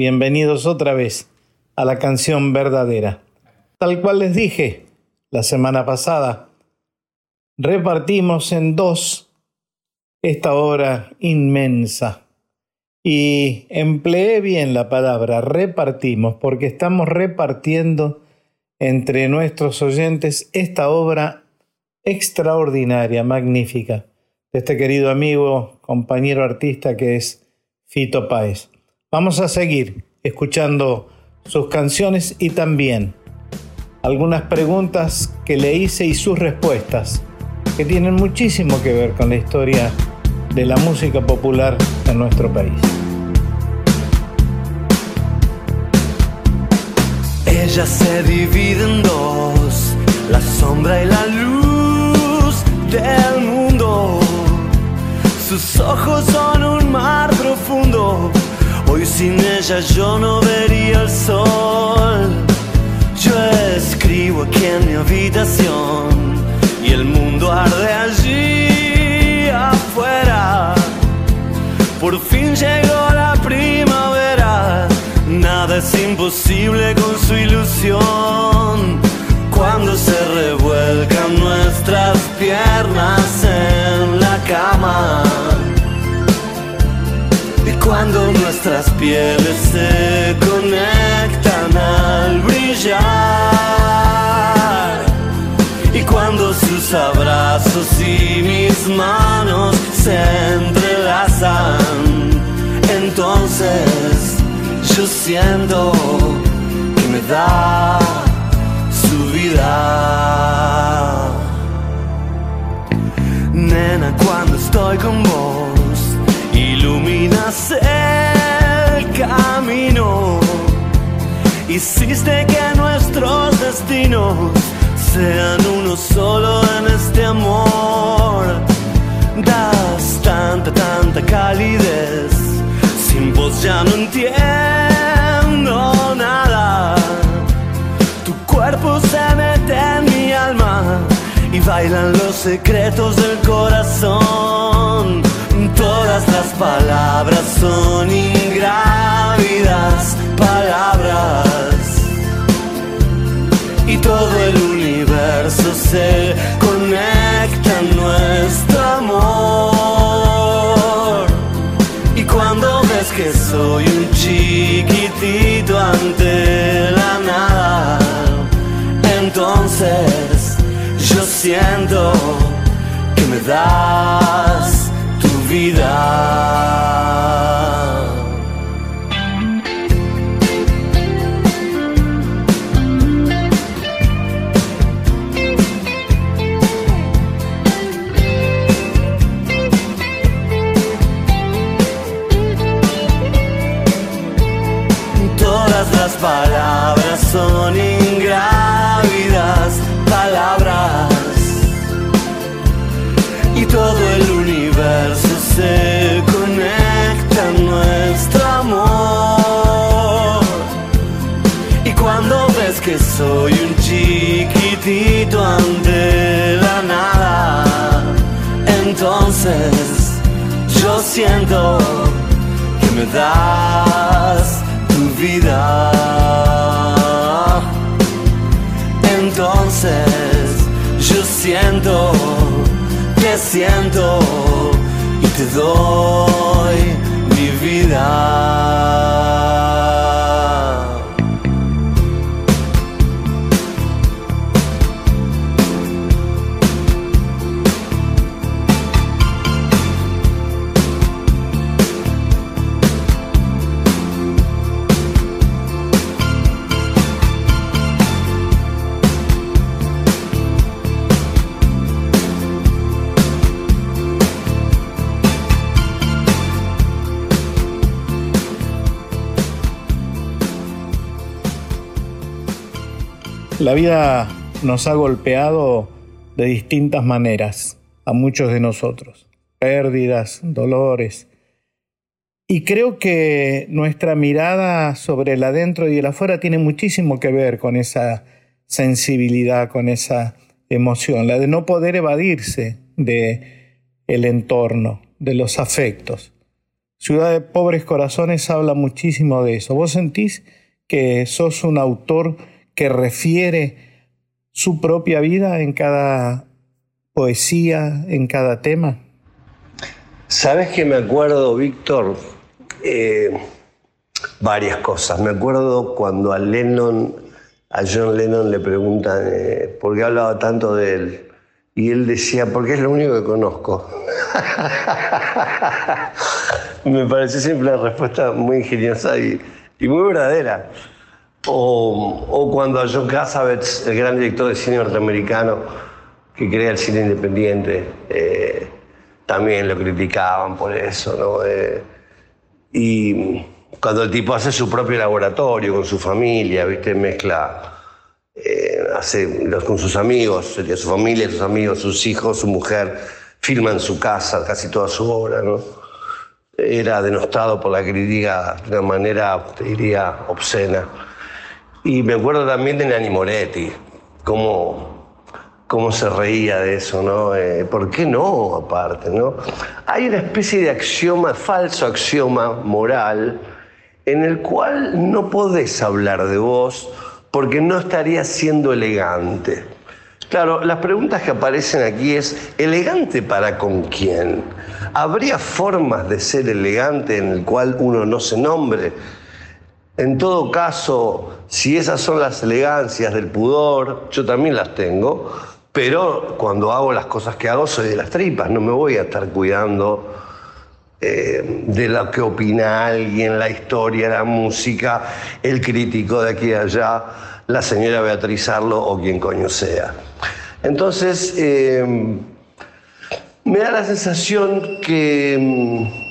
Bienvenidos otra vez a la canción verdadera. Tal cual les dije la semana pasada, repartimos en dos esta obra inmensa. Y empleé bien la palabra repartimos porque estamos repartiendo entre nuestros oyentes esta obra extraordinaria, magnífica, de este querido amigo, compañero artista que es Fito Páez. Vamos a seguir escuchando sus canciones y también algunas preguntas que le hice y sus respuestas, que tienen muchísimo que ver con la historia de la música popular en nuestro país. Ella se divide en dos, la sombra y la luz del mundo. Sus ojos son un mar profundo hoy sin ella yo no vería el sol. Yo escribo aquí en mi habitación y el mundo arde allí afuera. Por fin llegó la primavera, nada es imposible con su ilusión. Cuando se revuelcan nuestras piernas en la cama. Cuando nuestras pieles se conectan al brillar. Y cuando sus abrazos y mis manos se entrelazan, entonces yo siento que me da su vida. Nena, cuando estoy con vos, iluminas el camino. Hiciste que nuestros destinos sean uno solo en este amor. Das tanta, tanta calidez. Sin vos ya no entiendo nada. Tu cuerpo se mete en mi alma y bailan los secretos del corazón. Todas las palabras son ingrávidas palabras y todo el universo se conecta en nuestro amor. Y cuando ves que soy un chiquitito ante yo siento que me das tu vida. Soy un chiquitito ante la nada, entonces yo siento que me das tu vida. Entonces yo siento, te siento y te doy mi vida. La vida nos ha golpeado de distintas maneras a muchos de nosotros. Pérdidas, dolores. Y creo que nuestra mirada sobre el adentro y el afuera tiene muchísimo que ver con esa sensibilidad, con esa emoción, la de no poder evadirse de el entorno, de los afectos. Ciudad de Pobres Corazones habla muchísimo de eso. ¿Vos sentís que sos un autor que refiere su propia vida en cada poesía, en cada tema? ¿Sabes que me acuerdo, Víctor? Eh, varias cosas. Me acuerdo cuando a Lennon, a John Lennon le preguntan eh, por qué hablaba tanto de él. Y él decía, porque es lo único que conozco. me pareció siempre una respuesta muy ingeniosa y, y muy verdadera. O, o, cuando a John Cassavetes, el gran director de cine norteamericano que crea el cine independiente, eh, también lo criticaban por eso, ¿no? Eh, y, cuando el tipo hace su propio laboratorio con su familia, ¿viste? Mezcla, eh, hace con sus amigos, su familia, sus amigos, sus hijos, su mujer, filma su casa casi toda su obra, ¿no? Era denostado por la crítica de una manera, te diría, obscena. Y me acuerdo también de Nani Moretti, cómo, cómo se reía de eso, ¿no? Eh, ¿Por qué no, aparte, no? Hay una especie de axioma, falso axioma moral, en el cual no podés hablar de vos porque no estarías siendo elegante. Claro, las preguntas que aparecen aquí es, ¿elegante para con quién? ¿Habría formas de ser elegante en el cual uno no se nombre? En todo caso, si esas son las elegancias del pudor, yo también las tengo, pero cuando hago las cosas que hago soy de las tripas, no me voy a estar cuidando eh, de lo que opina alguien, la historia, la música, el crítico de aquí y allá, la señora Beatriz Arlo o quien coño sea. Entonces, eh, me da la sensación que mm,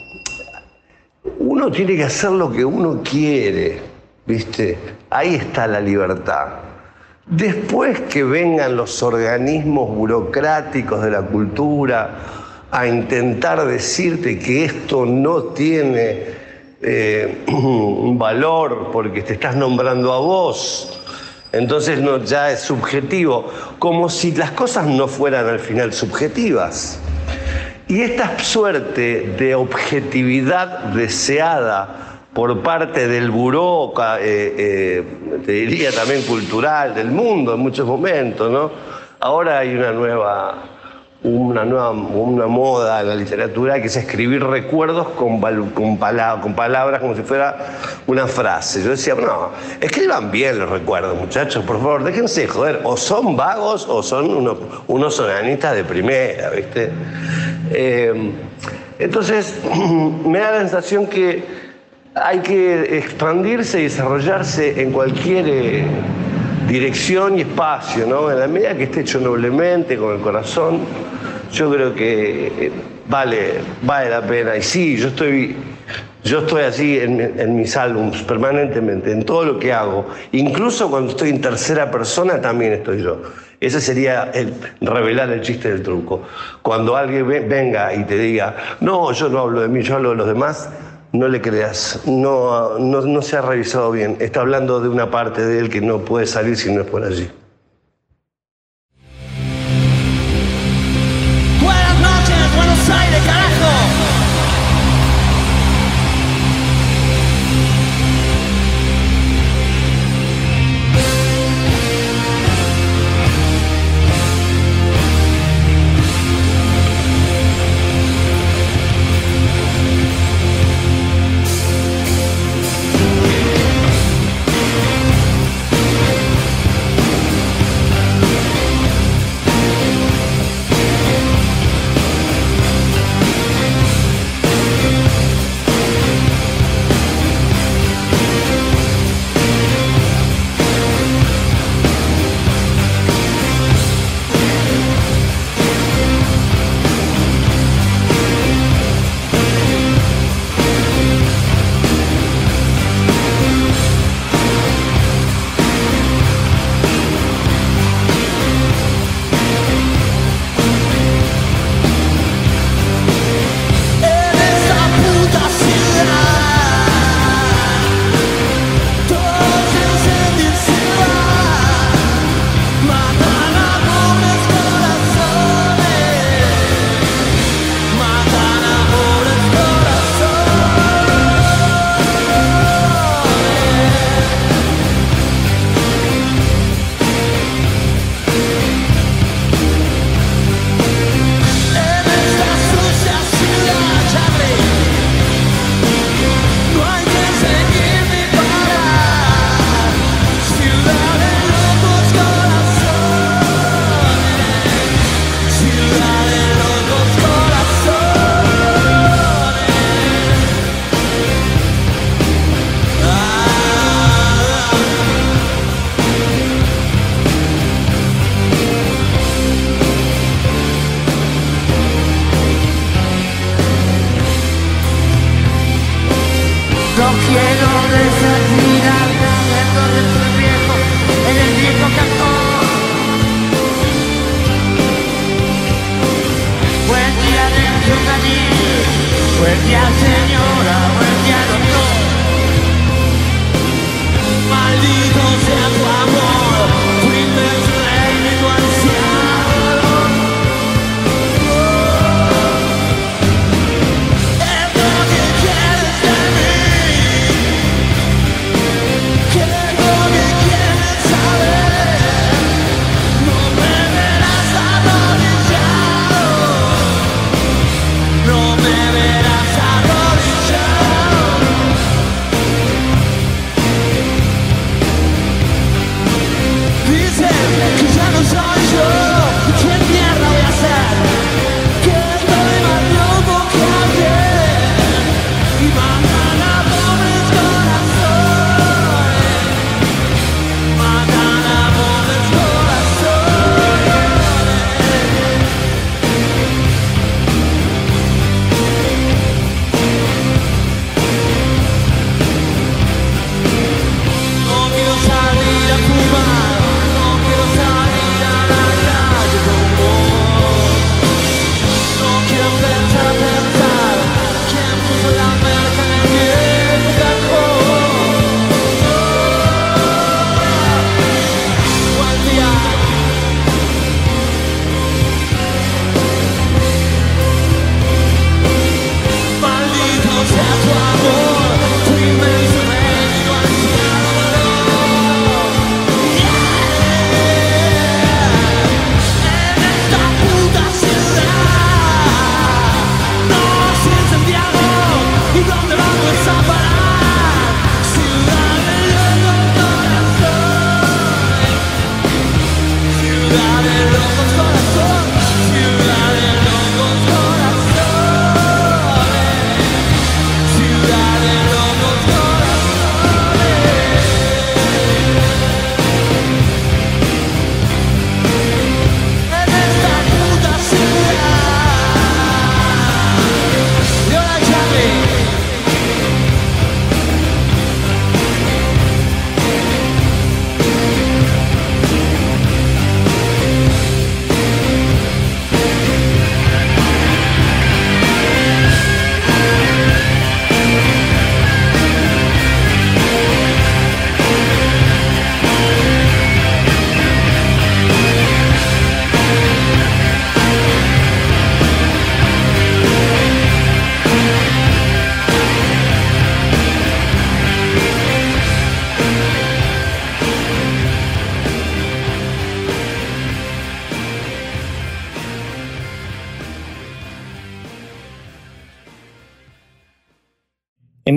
uno tiene que hacer lo que uno quiere, ¿viste? Ahí está la libertad. Después que vengan los organismos burocráticos de la cultura, a intentar decirte que esto no tiene eh, valor porque te estás nombrando a vos, entonces no, ya es subjetivo, como si las cosas no fueran al final subjetivas. Y esta suerte de objetividad deseada por parte del buró, eh, eh, te diría también cultural, del mundo en muchos momentos, ¿no? Ahora hay una nueva una nueva una moda en la literatura que es escribir recuerdos con, con, con, palabras como si fuera una frase. Yo decía, no, escriban bien los recuerdos, muchachos, por favor, déjense joder. O son vagos o son unos, unos sonanistas de primera, ¿viste? Eh, entonces, me da la sensación que hay que expandirse y desarrollarse en cualquier eh, dirección y espacio, ¿no? En la medida que esté hecho noblemente, con el corazón yo creo que eh, vale, vale la pena. Y sí, yo estoy, yo estoy así en, mis álbumes permanentemente, en todo lo que hago. Incluso cuando estoy en tercera persona también estoy yo. Ese sería el revelar el chiste del truco. Cuando alguien venga y te diga, no, yo no hablo de mí, yo hablo de los demás, no le creas, no, no, no se ha revisado bien. Está hablando de una parte de él que no puede salir si no es por allí.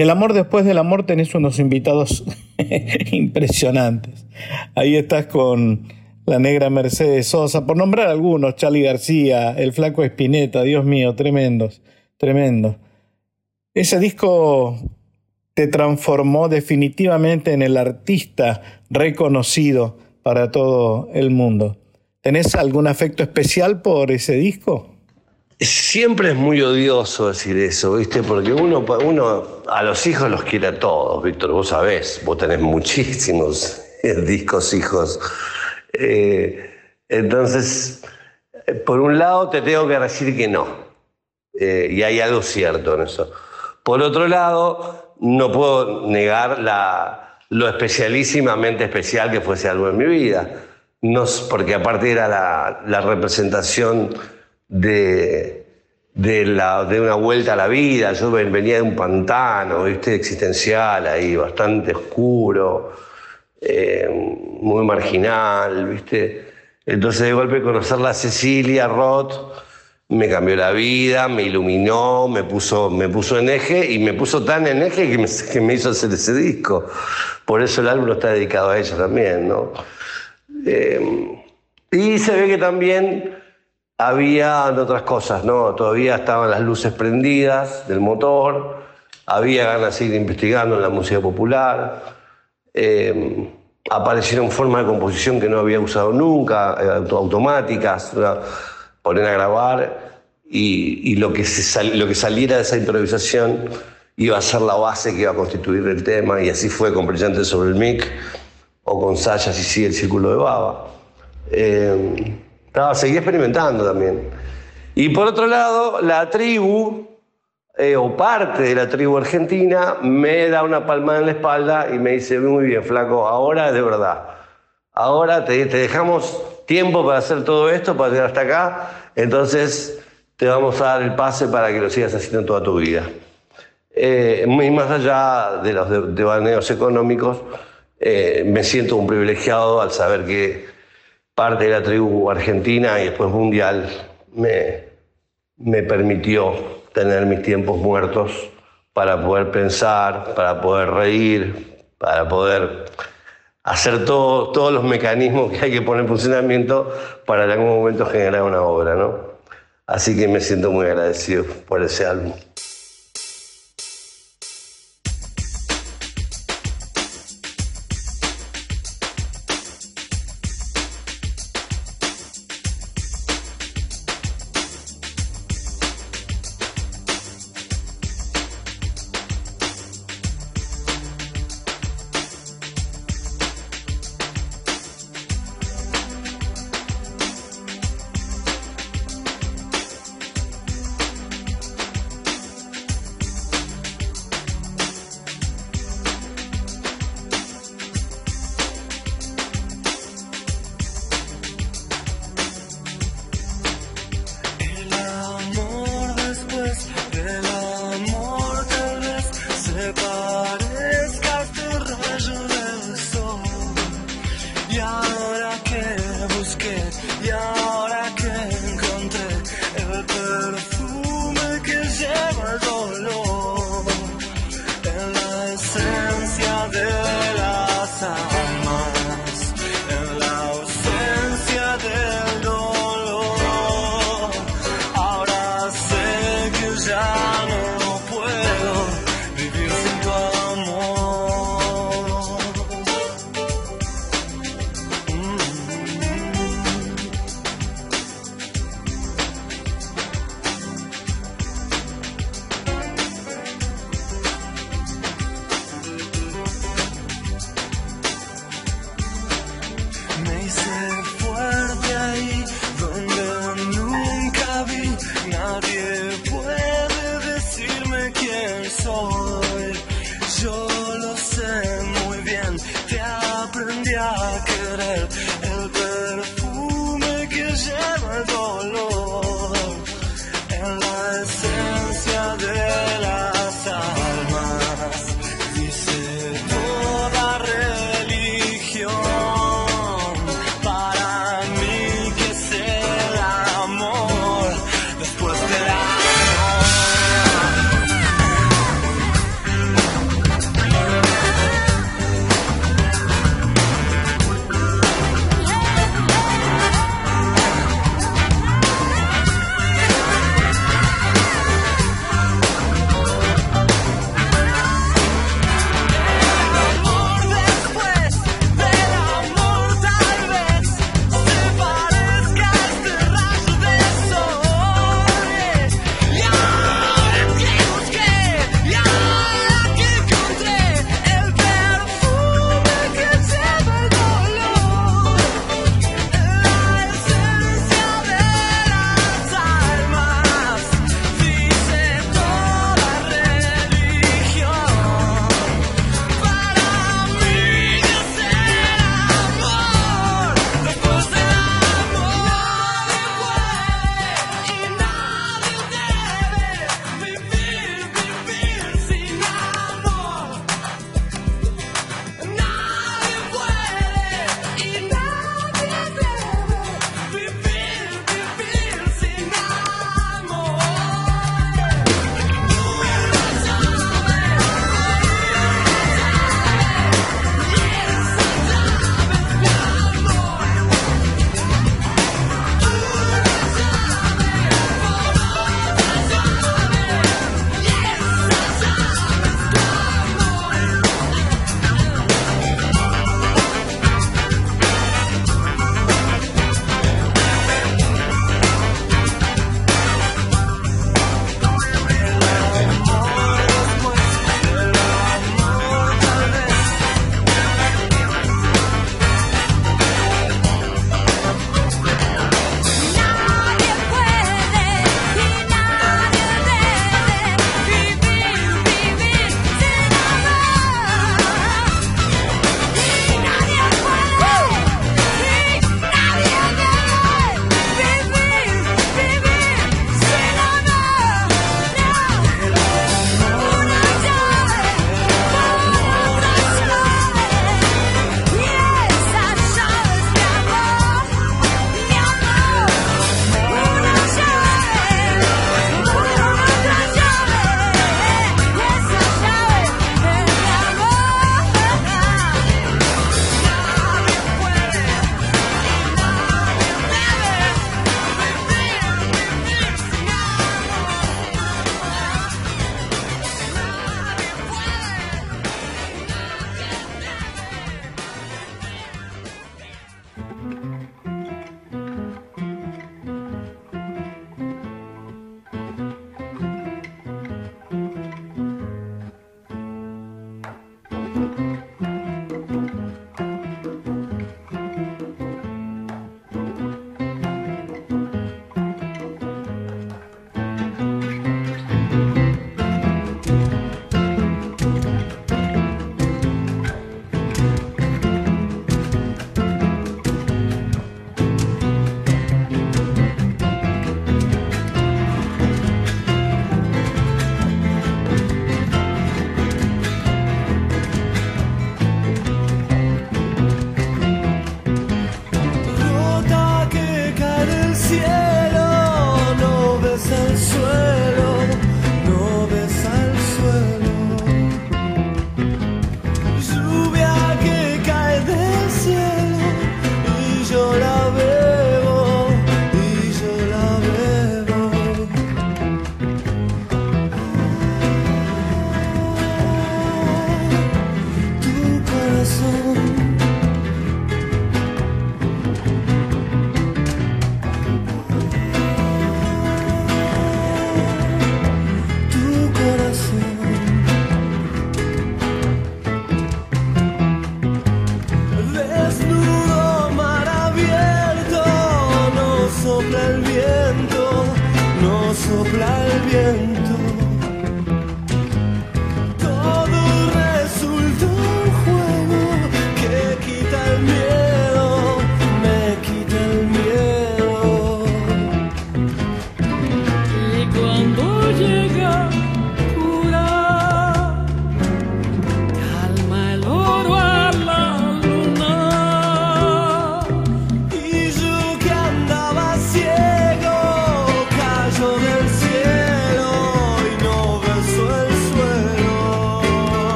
El amor después del amor tenés unos invitados impresionantes. Ahí estás con la negra Mercedes Sosa, por nombrar algunos, Charlie García, el flaco Espineta, Dios mío, tremendos, tremendo. Ese disco te transformó definitivamente en el artista reconocido para todo el mundo. ¿Tenés algún afecto especial por ese disco? Siempre es muy odioso decir eso, ¿viste? Porque uno, uno a los hijos los quiere a todos, Víctor, vos sabés, vos tenés muchísimos discos hijos. Eh, entonces, eh, por un lado te tengo que decir que no, eh, y hay algo cierto en eso. Por otro lado, no puedo negar lo especialísimamente especial que fue ese álbum en mi vida, no, porque aparte era la representación de, de, la, de, una vuelta a la vida, yo venía de un pantano, ¿viste? existencial ahí, bastante oscuro eh, muy marginal, ¿viste? Entonces de golpe conocerla a Cecilia Roth me cambió la vida, me iluminó, me puso, me puso en eje y me puso tan en eje que me, que me hizo hacer ese disco. Por eso el álbum está dedicado a ella también, ¿no? Eh, y se ve que también había otras cosas, ¿no? Todavía estaban las luces prendidas del motor, había ganas de seguir investigando en la música popular. Eh, aparecieron formas de composición que no había usado nunca, eh, automáticas, poner a grabar y, lo, que lo que saliera de esa improvisación iba a ser la base que iba a constituir el tema y así fue con Brillante sobre el mic o con Saya si sigue el círculo de baba. Eh, estaba, seguí experimentando también. Y por otro lado, la tribu, eh, o parte de la tribu argentina me da una palmada en la espalda y me dice, muy bien, flaco, ahora de verdad. Ahora te, dejamos tiempo para hacer todo esto, para llegar hasta acá, entonces te vamos a dar el pase para que lo sigas haciendo toda tu vida. Eh, y más allá de los devaneos económicos, eh, me siento un privilegiado al saber que parte de la tribu argentina y después mundial me, me permitió tener mis tiempos muertos para poder pensar, para poder reír, para poder hacer todo, todos los mecanismos que hay que poner en funcionamiento para en algún momento generar una obra, ¿no? Así que me siento muy agradecido por ese álbum.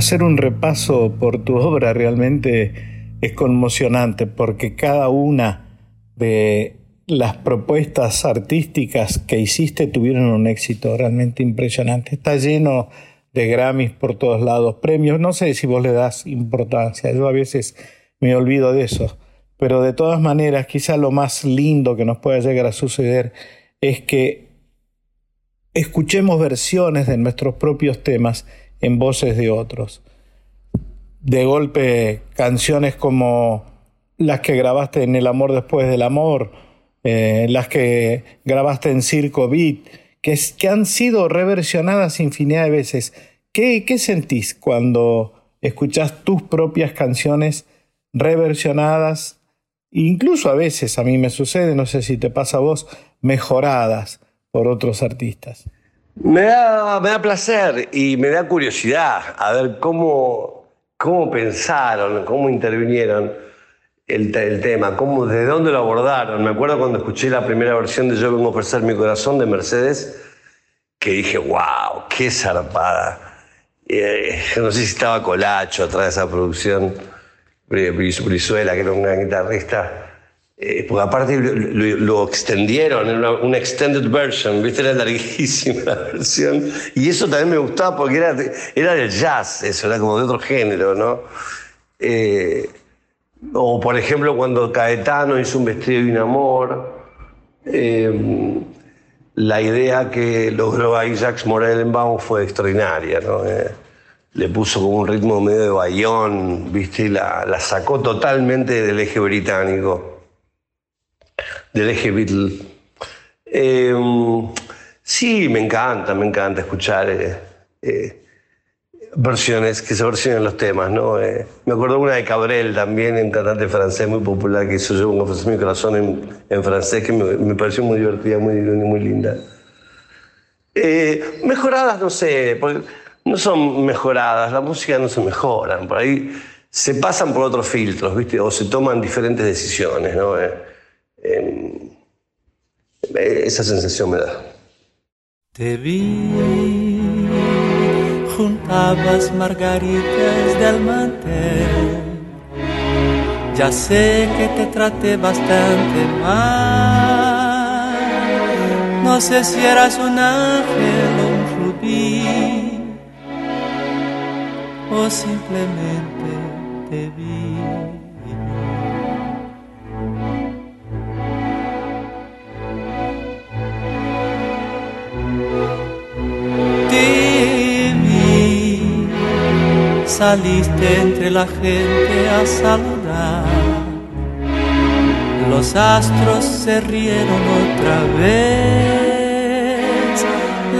Hacer un repaso por tu obra realmente es conmocionante porque cada una de las propuestas artísticas que hiciste tuvieron un éxito realmente impresionante. Está lleno de Grammys por todos lados, premios. No sé si vos le das importancia, yo a veces me olvido de eso. Pero de todas maneras, quizá lo más lindo que nos pueda llegar a suceder es que escuchemos versiones de nuestros propios temas en voces de otros. De golpe, canciones como las que grabaste en El Amor Después del Amor, eh, las que grabaste en Circo Beat, que, han sido reversionadas infinidad de veces. ¿Qué, qué sentís cuando escuchás tus propias canciones reversionadas? Incluso a veces a mí me sucede, no sé si te pasa a vos, mejoradas por otros artistas. Me da, me da placer y me da curiosidad a ver cómo, cómo pensaron, cómo intervinieron el, el tema, cómo, de dónde lo abordaron. Me acuerdo cuando escuché la primera versión de Yo vengo a ofrecer mi corazón de Mercedes, que dije, wow, qué zarpada. Eh, no sé si estaba Colacho atrás de esa producción, Bri- Bri- Brizuela, que era un gran guitarrista. Eh, porque aparte lo, lo- extendieron, era una, una extended version, ¿viste? Era larguísima la versión. Y eso también me gustaba porque era, era del jazz, eso, era como de otro género, ¿no? Eh, o por ejemplo cuando Caetano hizo un vestido de un amor, eh, la idea que logró ahí Jacques Morellenbaum fue extraordinaria, ¿no? Eh, le puso como un ritmo medio de bayón, ¿viste? Y la, la sacó totalmente del eje británico, del eje Beatle. Eh, sí, me encanta, me encanta escuchar eh, eh, versiones, que se versionen los temas, ¿no? Eh, me acuerdo una de Cabrel también, cantante francés muy popular que hizo Yo un mi corazón en, francés, que me, pareció muy divertida, muy, linda. Mejoradas, no sé, no son mejoradas, la música no se mejoran, por ahí se pasan por otros filtros, ¿viste? O se toman diferentes decisiones, ¿no? Eh, esa sensación me da. Te vi juntabas margaritas del mantel. Ya sé que te traté bastante mal. No sé si eras un ángel o un rubí, o simplemente te vi. Saliste entre la gente a saludar. Los astros se rieron otra vez,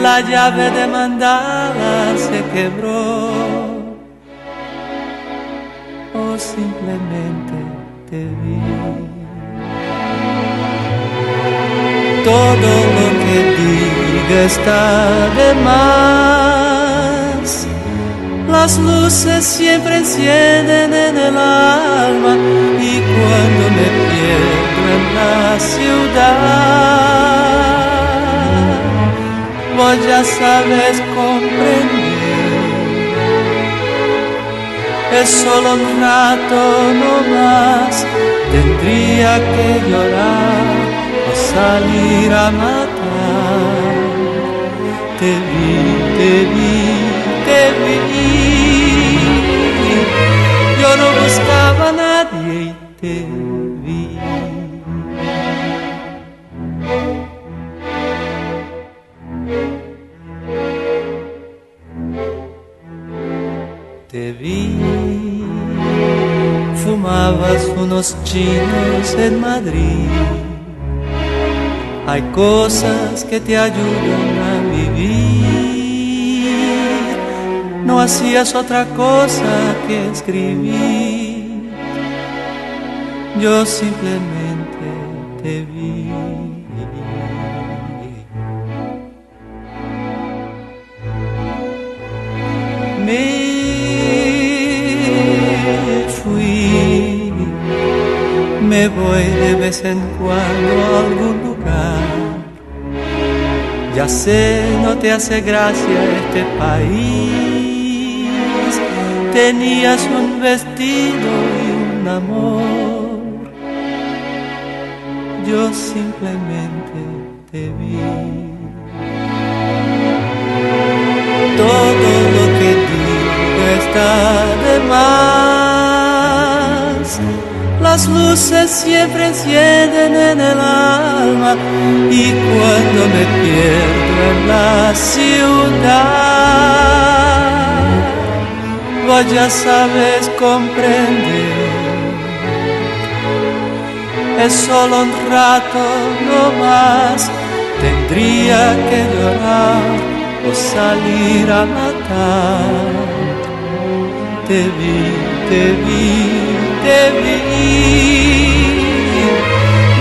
la llave de mandada se quebró. O simplemente te vi. Todo lo que diga está de más las luces siempre encienden en el alma y cuando me pierdo en la ciudad, vos ya sabes comprender. Es solo un rato no más, tendría que llorar o salir a matar. Te vi, te vi te vi. Te vi. Te vi, fumabas unos chinos en Madrid. Hay cosas que te ayudan a vivir no hacías otra cosa que escribir. Yo simplemente te vi. Me fui, me voy de vez en cuando a algún lugar. Ya sé, no te hace gracia este país tenías un vestido y un amor. Yo simplemente te vi. Todo lo que digo está de más. Las luces siempre encienden en el alma y cuando me pierdo en la ciudad ya sabes comprender. Es solo un rato no más, tendría que llorar o salir a matar. Te vi, te vi, te vi.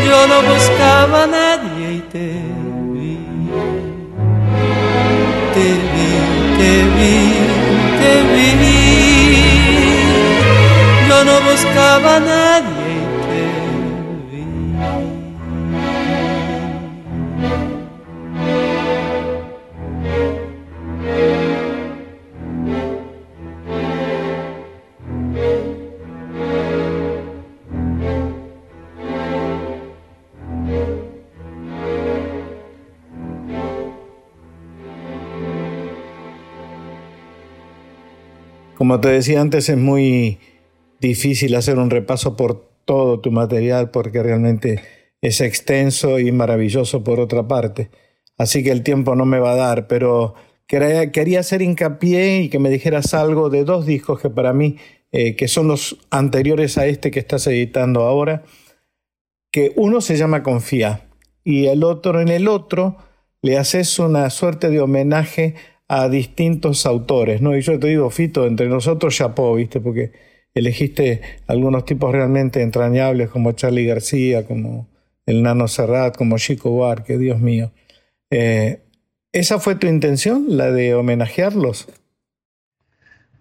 Yo no buscaba a nadie y te vi. Te vi, te vi, te vi no buscaba nadie Como te decía antes, es muy difícil hacer un repaso por todo tu material porque realmente es extenso y maravilloso por otra parte. Así que el tiempo no me va a dar, pero quería hacer hincapié y que me dijeras algo de dos discos que para mí, eh, que son los anteriores a este que estás editando ahora, que uno se llama Confía y el otro en el otro le haces una suerte de homenaje a distintos autores, ¿no? Y yo te digo, Fito, entre nosotros chapó, ¿viste? Porque elegiste algunos tipos realmente entrañables como Charlie García, como el Nano Serrat, como Chico Buarque, Dios mío. Eh, ¿Esa fue tu intención, la de homenajearlos?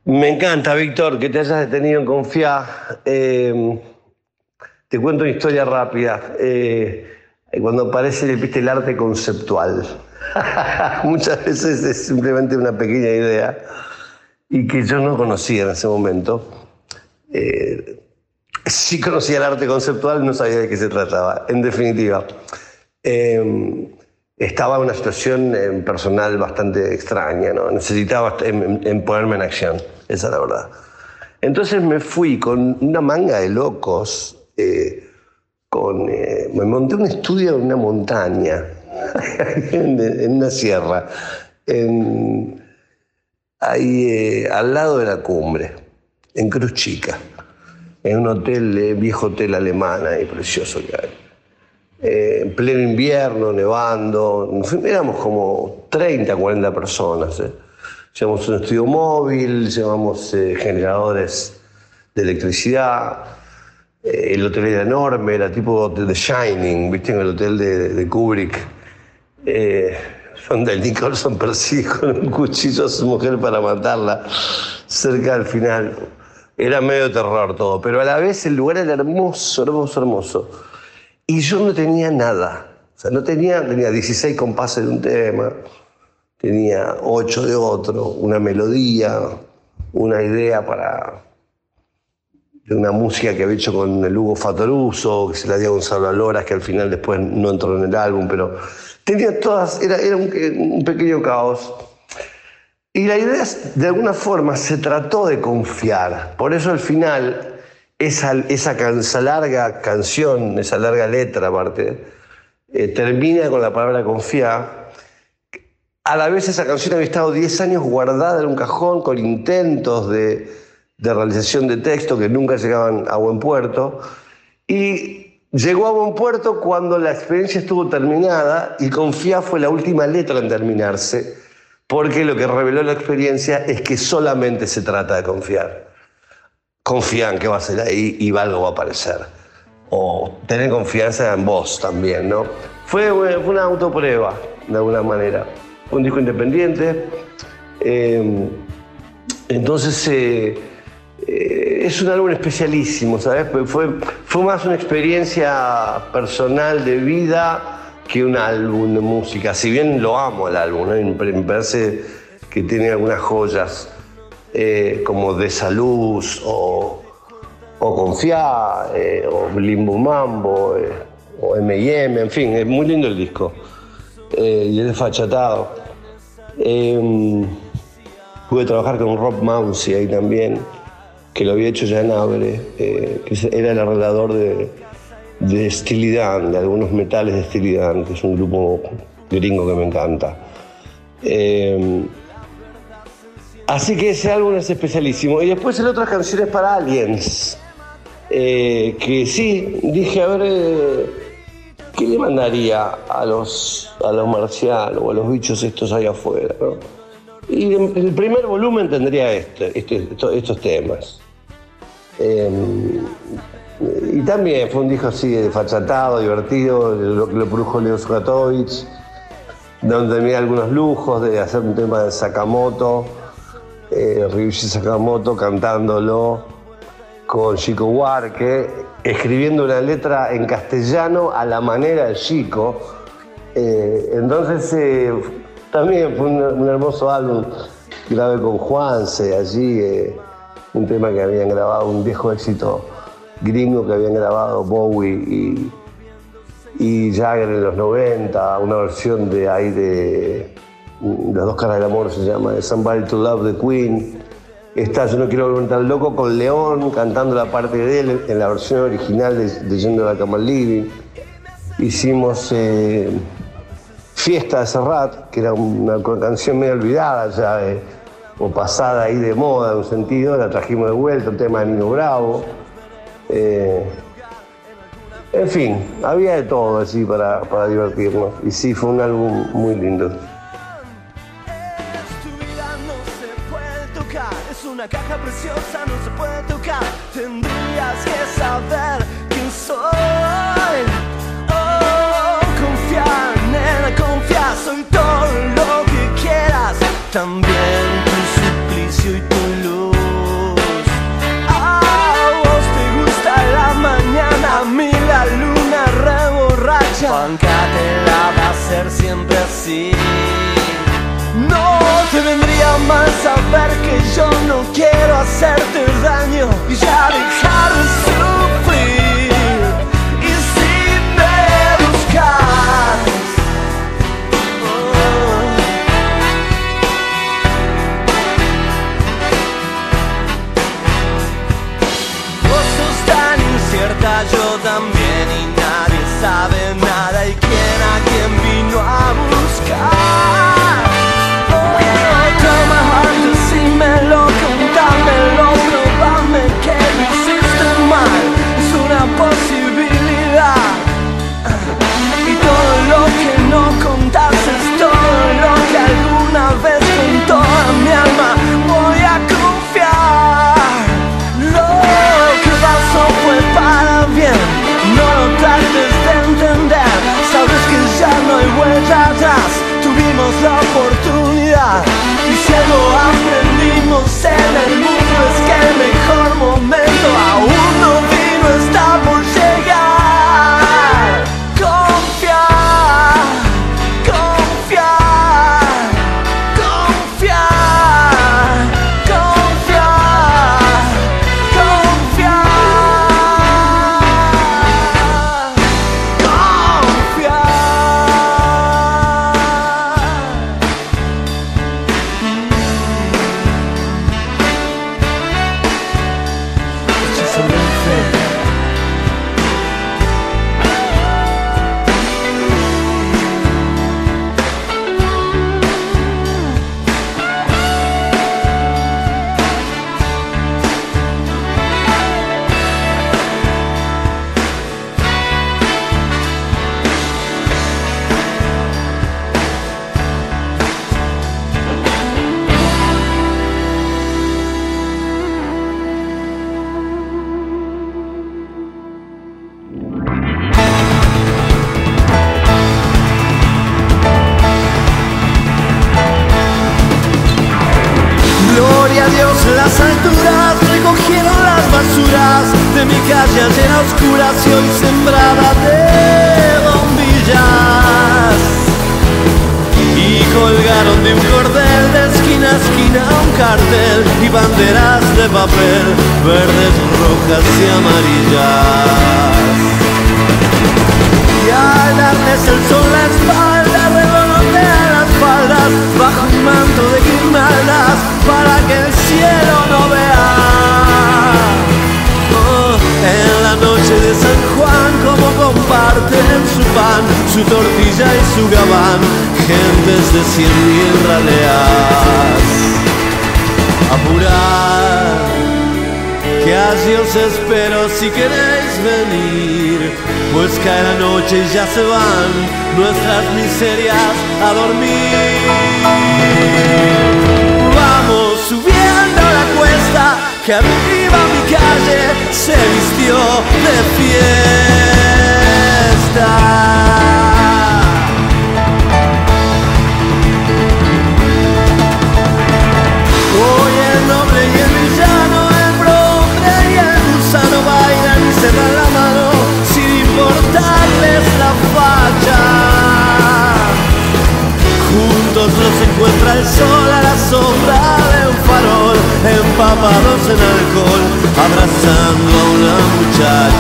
Me encanta, Víctor, que te hayas detenido en confiar. Eh, te cuento una historia rápida. Eh, cuando aparece ¿viste, el arte conceptual. Muchas veces es simplemente una pequeña idea y que yo no conocía en ese momento. Eh, sí conocía el arte conceptual, no sabía de qué se trataba. En definitiva, eh, estaba en una situación eh, personal bastante extraña, ¿no? necesitaba en, ponerme en acción, esa es la verdad. Entonces me fui con una manga de locos, con, me monté un estudio en una montaña, en, una sierra, ahí al lado de la cumbre en Cruz Chica, en un hotel, eh, viejo hotel alemán ahí, precioso que hay. Eh, en pleno invierno, nevando, éramos como 30, 40 personas. Eh. Llevamos un estudio móvil, llevamos generadores de electricidad. el hotel era enorme, era tipo The Shining, ¿viste? En el hotel de, de Kubrick. Donde Nicholson persigue con un cuchillo a su mujer para matarla cerca del final. Era medio terror todo, pero a la vez el lugar era hermoso, hermoso, hermoso. Y yo no tenía nada. O sea, no tenía, tenía 16 compases de un tema, tenía 8 de otro, una melodía, una idea para de una música que había hecho con el Hugo Fatoruso, que se la dio a Gonzalo Aloras, que al final después no entró en el álbum, pero tenía todas, era, era un pequeño caos. Y la idea, de alguna forma, se trató de confiar. Por eso al final, esa, esa, larga canción, esa larga letra aparte, eh, termina con la palabra confiar. A la vez esa canción había estado 10 años guardada en un cajón con intentos de, de realización de texto que nunca llegaban a buen puerto. Y llegó a buen puerto cuando la experiencia estuvo terminada y confiar fue la última letra en terminarse porque lo que reveló la experiencia es que solamente se trata de confiar. Confía en que va a ser ahí y algo va a aparecer. O tener confianza en vos también, ¿no? Fue, una autoprueba, de alguna manera. Un disco independiente. Eh, entonces, eh, eh, es un álbum especialísimo, ¿sabes? Fue, fue más una experiencia personal de vida que un álbum de música. Si bien lo amo el álbum, me parece que tiene algunas joyas eh, como De Salud o, o Confiar, eh, o Limbo Mambo, eh, o M&M, en fin, es muy lindo el disco. y es desfachatado. Em, pude trabajar con Rob Mounsey ahí también, que lo había hecho ya en Abre, que era el arreglador de de Stilidan, de algunos metales de Stilidan, que es un grupo gringo que me encanta. Eh, así que ese álbum es especialísimo. Y después el otro canciones para Aliens, eh, que sí, dije, a ver, eh, ¿qué le mandaría a los, a los marcianos o a los bichos estos ahí afuera? Y el primer volumen tendría este, este estos temas. Y también fue un disco así fachatado, divertido, lo, lo produjo Leo Sugatovich, donde tenía algunos lujos de hacer un tema de Sakamoto, eh, Ryuichi Sakamoto cantándolo con Chico Huarque, escribiendo una letra en castellano a la manera de Chico. Eh, entonces eh, también fue un, hermoso álbum, grabé con Juanse allí, eh, un tema que habían grabado, un viejo éxito gringo que habían grabado Bowie y, y Jagger en los 90, una versión de ahí de Las dos caras del amor se llama, de Somebody to Love the Queen. Está Yo no quiero volver tan loco con León cantando la parte de él en la versión original de, Yendo a la Cama Living. Hicimos eh, Fiesta de Serrat, que era una canción medio olvidada ya, eh, o pasada ahí de moda en un sentido, la trajimos de vuelta, el tema de Nino Bravo. Eh, en fin, había de todo así para, para divertirnos. Y sí, fue un álbum muy lindo. Todo lo que quieras. También silencio y tu luz. A vos te gusta la mañana, a mí la luna reborracha. Bancatela va a ser siempre así. No te vendría más saber que yo no quiero hacerte daño y ya dejar de sufrir. yo también y nadie sabe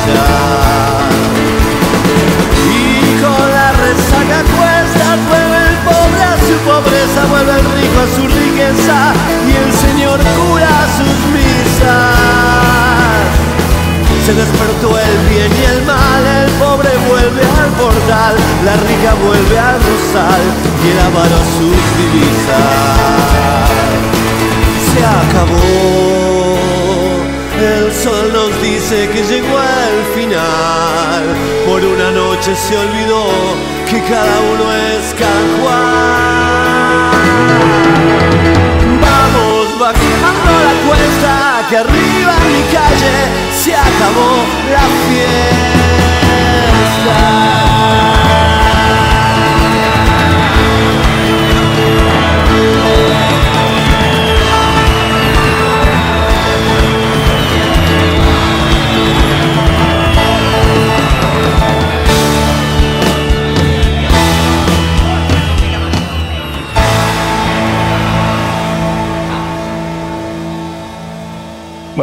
vida. Y con la resaca cuesta vuelve el pobre a su pobreza, vuelve el rico a su riqueza y el Señor cura sus misas. Se despertó el bien y el mal, el pobre vuelve al portal, la rica vuelve al rosal y el avaro sus divisas. Se acabó dice que llegó al final. Por una noche se olvidó que cada uno es cajuán. Vamos bajando la cuesta, que arriba en mi calle se acabó la fiesta.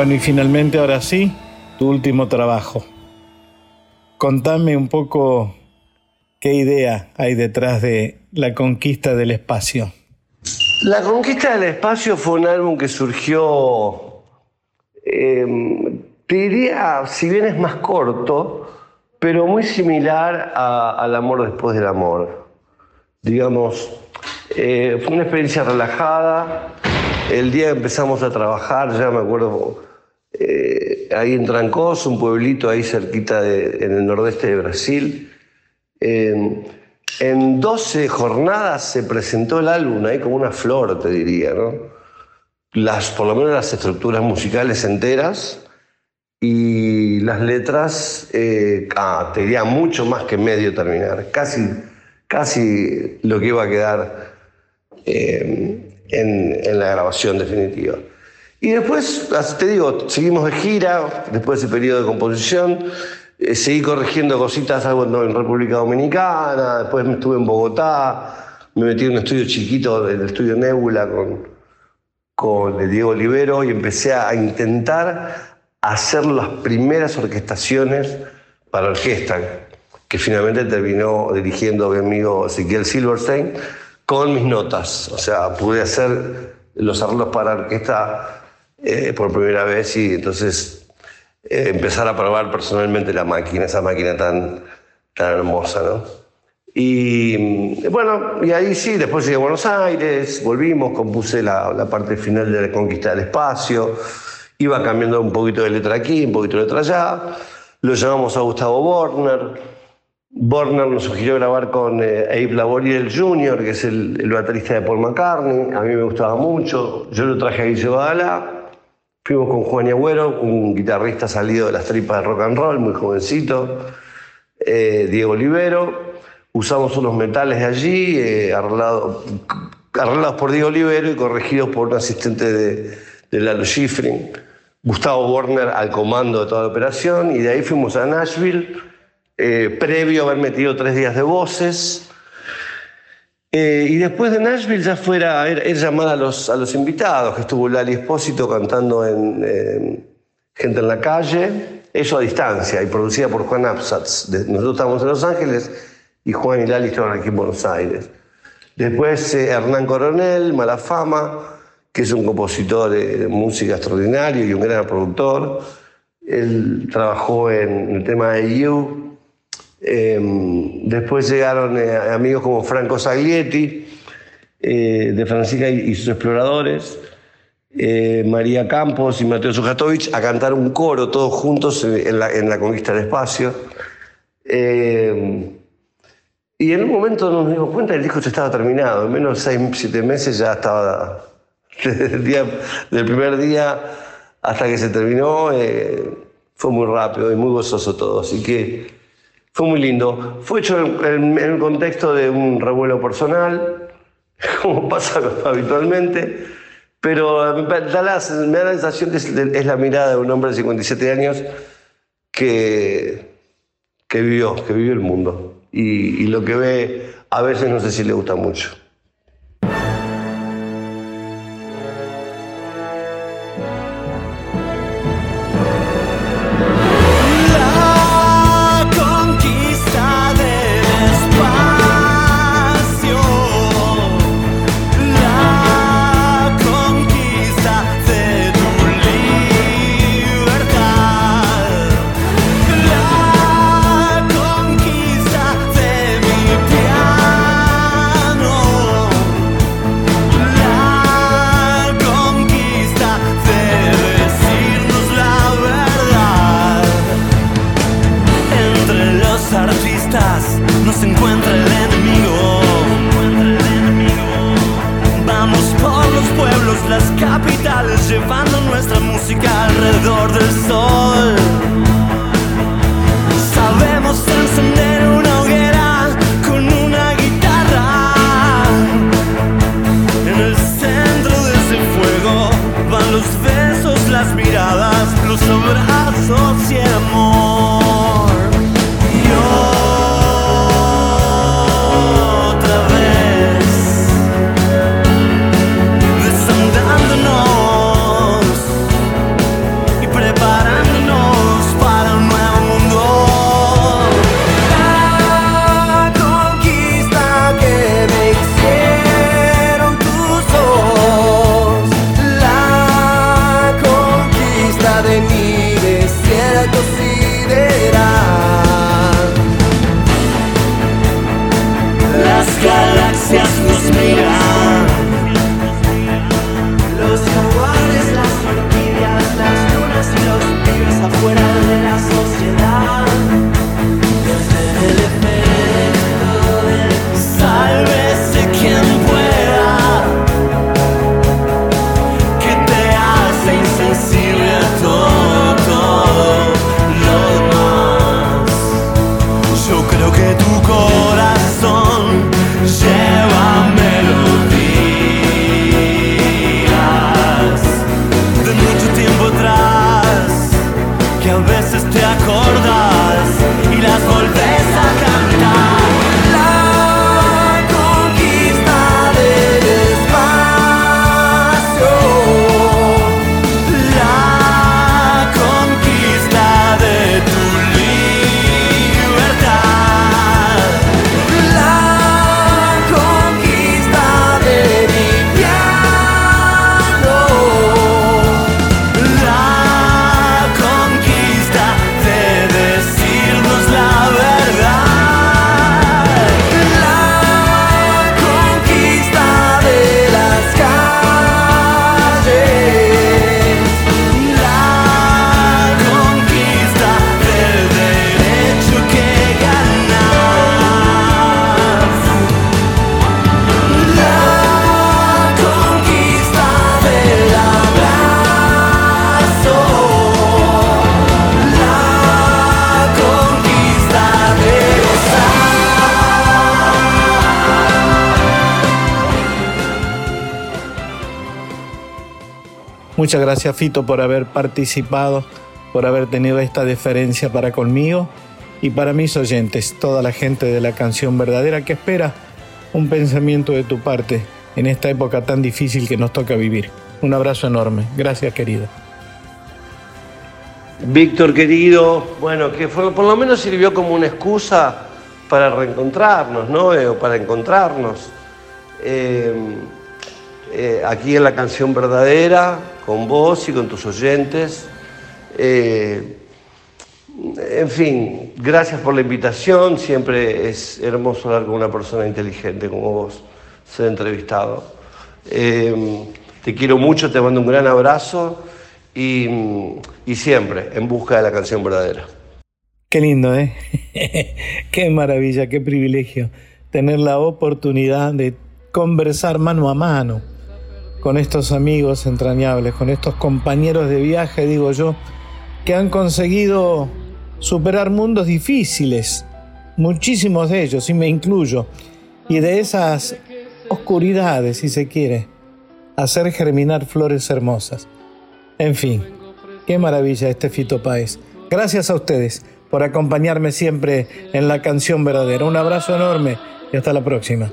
Bueno, y finalmente ahora sí, tu último trabajo. Contame un poco qué idea hay detrás de la conquista del espacio. La conquista del espacio fue un álbum que surgió, eh, te diría, si bien es más corto, pero muy similar al amor después del amor. Digamos, eh, fue una experiencia relajada. El día que empezamos a trabajar, ya me acuerdo, eh, ahí en Trancoso, un pueblito ahí cerquita en el nordeste de Brasil. Eh, en 12 jornadas se presentó el álbum, ahí como una flor, te diría, ¿no? Las, por lo menos las estructuras musicales enteras y las letras, eh, ah, te diría mucho más que medio terminar, casi, casi lo que iba a quedar en la grabación definitiva. Y después, te digo, seguimos de gira, después de ese periodo de composición, eh, seguí corrigiendo cositas algo en República Dominicana, después me estuve en Bogotá, me metí en un estudio chiquito, el estudio Nebula con, con Diego Olivero y empecé a intentar hacer las primeras orquestaciones para orquesta, que finalmente terminó dirigiendo mi amigo Ezequiel Silverstein con mis notas. O sea, pude hacer los arreglos para orquesta eh, por primera vez y entonces eh, empezar a probar personalmente la máquina, esa máquina tan, tan hermosa, ¿no? Y mm, bueno, y ahí sí, después llegué a Buenos Aires, volvimos, compuse la, la parte final de la conquista del espacio, iba cambiando un poquito de letra aquí, un poquito de letra allá, lo llamamos a Gustavo Borner, Borner nos sugirió grabar con eh, Abe Laboriel Jr., que es el, el baterista de Paul McCartney, a mí me gustaba mucho, yo lo traje a Guille fuimos con Juan Agüero, un guitarrista salido de las tripas de rock and roll, muy jovencito, eh, Diego Olivero, usamos unos metales de allí, eh, arreglado- arreglados por Diego Olivero y corregidos por un asistente de, de Lalo Schifrin, Gustavo Werner al comando de toda la operación, y de ahí fuimos a Nashville, eh, previo a haber metido tres días de voces. Eh, y después de Nashville ya fuera era, era llamar a los, a los invitados, que estuvo Lali Espósito cantando en eh, Gente en la Calle, eso a distancia, y producida por Juan Absatz. Nosotros estábamos en Los Ángeles y Juan y Lali estaban aquí en Buenos Aires. Después eh, Hernán Coronel, Malafama, que es un compositor de, de música extraordinario y un gran productor. Él trabajó en el tema de You. Eh, después llegaron eh, amigos como Franco Saglietti, eh, de Francisca y, y sus exploradores, eh, María Campos y Mateo Sujatovich a cantar un coro todos juntos en, en la, en la conquista del espacio. Eh, y en un momento nos dimos cuenta que el disco ya estaba terminado. En menos de seis, siete meses ya estaba. Desde el día, primer día hasta que se terminó, eh, fue muy rápido y muy gozoso todo. Así que fue muy lindo. Fue hecho en, el contexto de un revuelo personal, como pasa habitualmente. Pero me da la, me da la sensación que es, la mirada de un hombre de 57 años que, que vivió, que vivió el mundo. Y lo que ve a veces no sé si le gusta mucho. is Muchas gracias Fito por haber participado, por haber tenido esta deferencia para conmigo y para mis oyentes, toda la gente de la canción verdadera que espera un pensamiento de tu parte en esta época tan difícil que nos toca vivir. Un abrazo enorme. Gracias querido. Víctor querido, bueno, que fue, por lo menos sirvió como una excusa para reencontrarnos, ¿no? Eh, o para encontrarnos. Eh, eh, aquí en la canción verdadera, con vos y con tus oyentes. en fin, gracias por la invitación. Siempre es hermoso hablar con una persona inteligente como vos, ser entrevistado. te quiero mucho, te mando un gran abrazo y, siempre en busca de la canción verdadera. Qué lindo, ¿eh? qué maravilla, qué privilegio tener la oportunidad de conversar mano a mano con estos amigos entrañables, con estos compañeros de viaje, digo yo, que han conseguido superar mundos difíciles, muchísimos de ellos, y me incluyo, y de esas oscuridades, si se quiere, hacer germinar flores hermosas. En fin, qué maravilla este Fito Páez. Gracias a ustedes por acompañarme siempre en la canción verdadera. Un abrazo enorme y hasta la próxima.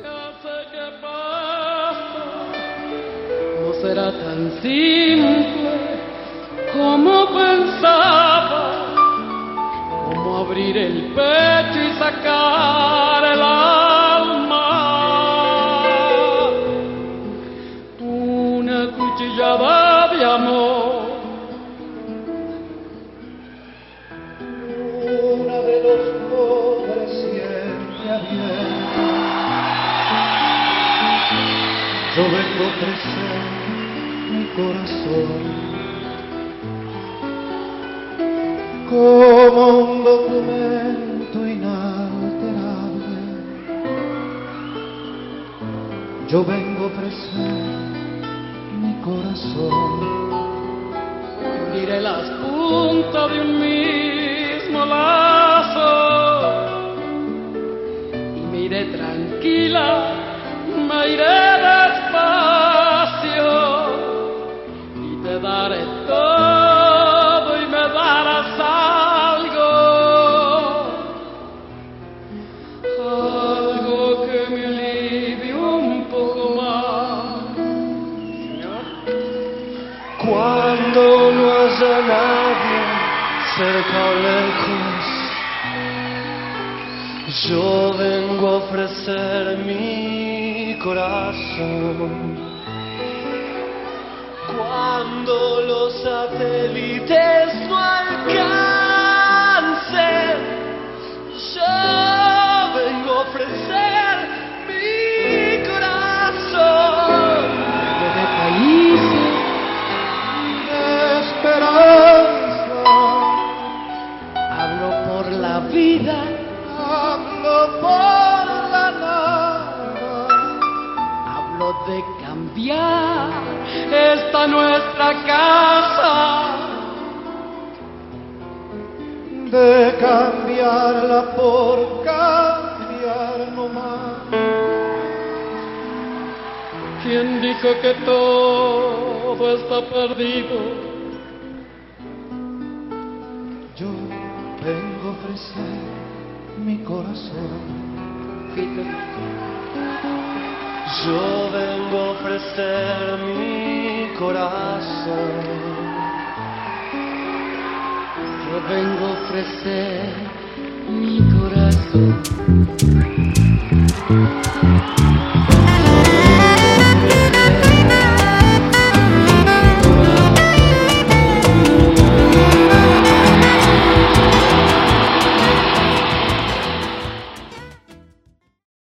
Yo vengo a ofrecer mi corazón. Por cambiar no más. ¿Quién dijo que todo está perdido? Yo vengo a ofrecer mi corazón. Yo vengo a ofrecer mi corazón. Yo vengo a ofrecer Müzik